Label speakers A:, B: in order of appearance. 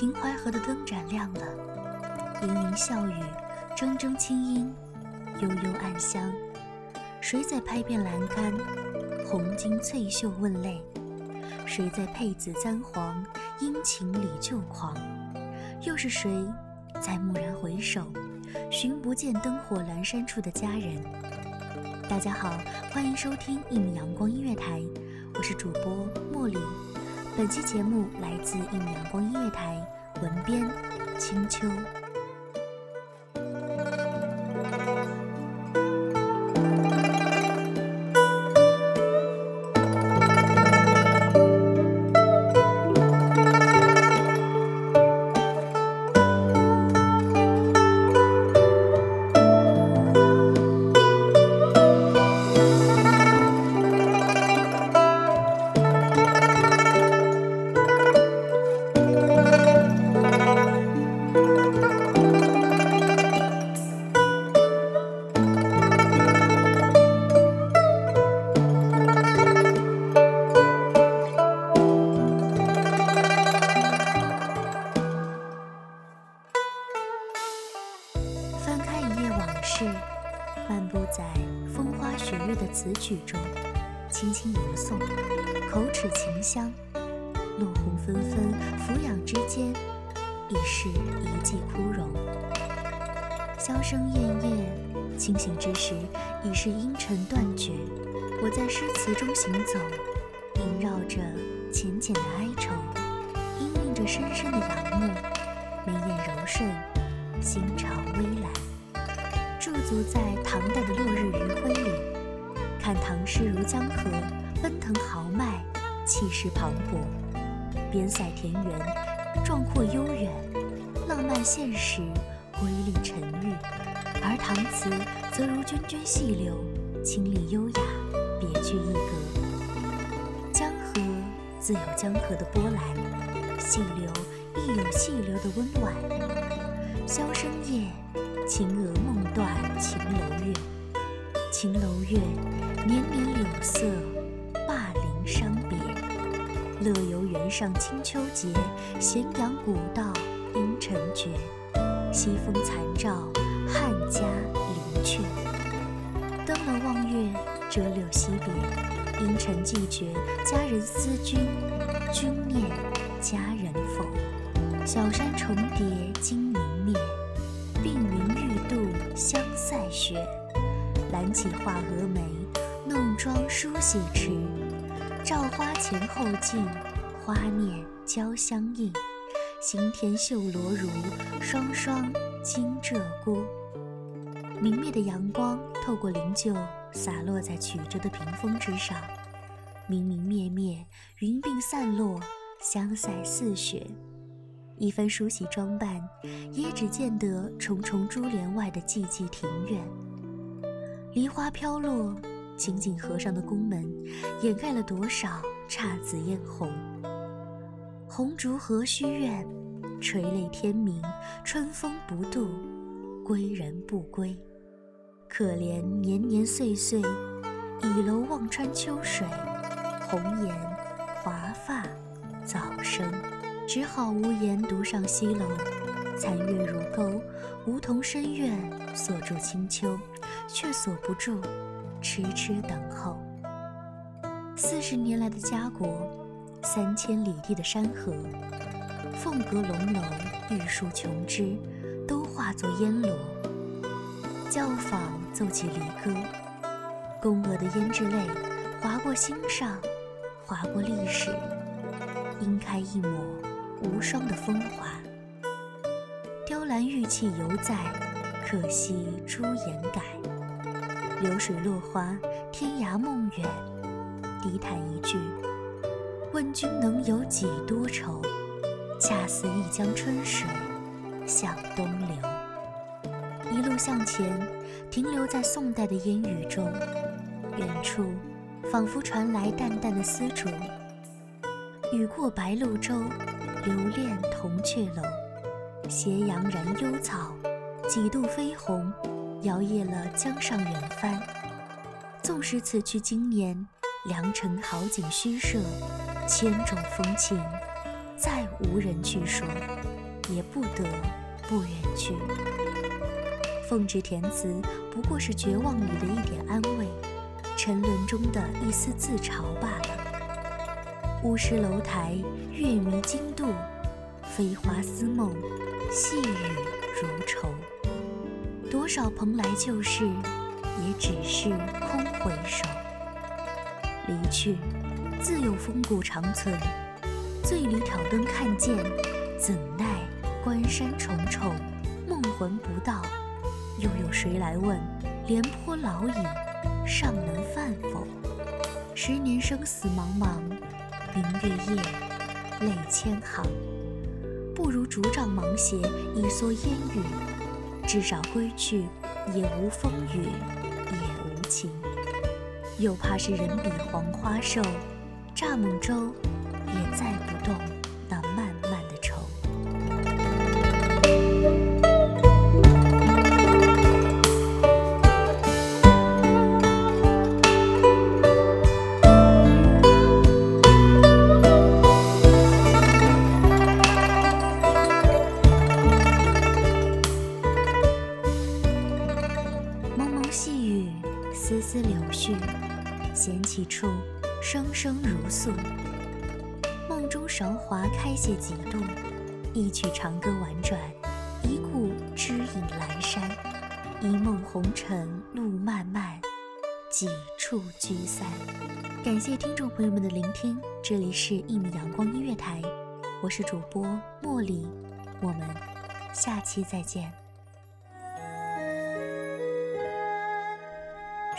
A: 秦淮河的灯盏亮了，盈盈笑语，铮铮清音，悠悠暗香。谁在拍遍栏杆，红巾翠袖问泪？谁在佩紫簪黄，殷勤里旧狂？又是谁在蓦然回首，寻不见灯火阑珊处的佳人？大家好，欢迎收听一米阳光音乐台，我是主播茉莉。本期节目来自一米阳光音乐台，文编青秋。词曲中，轻轻吟诵，口齿清香。落红纷纷，俯仰之间，已是一季枯荣。箫声咽咽，清醒之时，已是阴沉断绝。我在诗词中行走，萦绕着浅浅的哀愁，氤氲着深深的仰慕，眉眼柔顺。心潮微澜，驻足在唐代的落日余晖里，看唐诗如江河，奔腾豪迈，气势磅礴，边塞田园，壮阔悠远，浪漫现实，瑰丽沉郁；而唐词则如涓涓细流，清丽优雅，别具一格。江河自有江河的波澜，细流亦有细流的温婉。箫声夜，秦娥梦断秦楼月。晴楼月，年年柳色，灞陵伤别。乐游原上清秋节，咸阳古道阴沉绝。西风残照，汉家陵阙。登楼望月，折柳惜别。阴沉寂绝，佳人思君，君念佳人否？小山重叠今。鬓云欲度香塞雪，揽起画蛾眉，弄妆梳洗迟。照花前后镜，花面交相映。行田绣罗襦，双双惊鹧鸪。明灭的阳光透过灵柩，洒落在曲折的屏风之上。明明灭灭，云鬓散落，香腮似雪。一番梳洗装扮，也只见得重重珠帘外的寂寂庭院。梨花飘落，紧紧合上的宫门，掩盖了多少姹紫嫣红。红烛何须怨，垂泪天明，春风不度，归人不归。可怜年年岁岁，倚楼望穿秋水，红颜华发早生。只好无言独上西楼，残月如钩，梧桐深院锁住清秋，却锁不住痴痴等候。四十年来的家国，三千里地的山河，凤阁龙楼，玉树琼枝，都化作烟罗。教坊奏起离歌，宫娥的胭脂泪划过心上，划过历史，晕开一抹无双的风华。雕栏玉砌犹在，可惜朱颜改。流水落花，天涯梦远。低叹一句：问君能有几多愁？恰似一江春水向东流。一路向前，停留在宋代的烟雨中。远处，仿佛传来淡淡的丝竹。雨过白鹭洲，留恋铜雀楼。斜阳染幽草，几度飞鸿，摇曳了江上远帆。纵使此去经年，良辰好景虚设，千种风情，再无人去说，也不得不远去。奉旨填词，不过是绝望里的一点安慰。沉沦中的一丝自嘲罢了。乌石楼台，月迷津渡，飞花似梦，细雨如愁。多少蓬莱旧事，也只是空回首。离去，自有风骨长存。醉里挑灯看剑，怎奈关山重重，梦魂不到。又有谁来问，廉颇老矣？尚能饭否？十年生死茫茫，明月夜，泪千行。不如竹杖芒鞋，一蓑烟雨。至少归去，也无风雨，也无晴。又怕是人比黄花瘦，蚱蜢舟，也载不动。丝柳絮，闲起处，声声如诉。梦中韶华开谢几度，一曲长歌婉转，一顾知影阑珊。一梦红尘路漫漫，几处聚散。感谢听众朋友们的聆听，这里是一米阳光音乐台，我是主播茉莉，我们下期再见。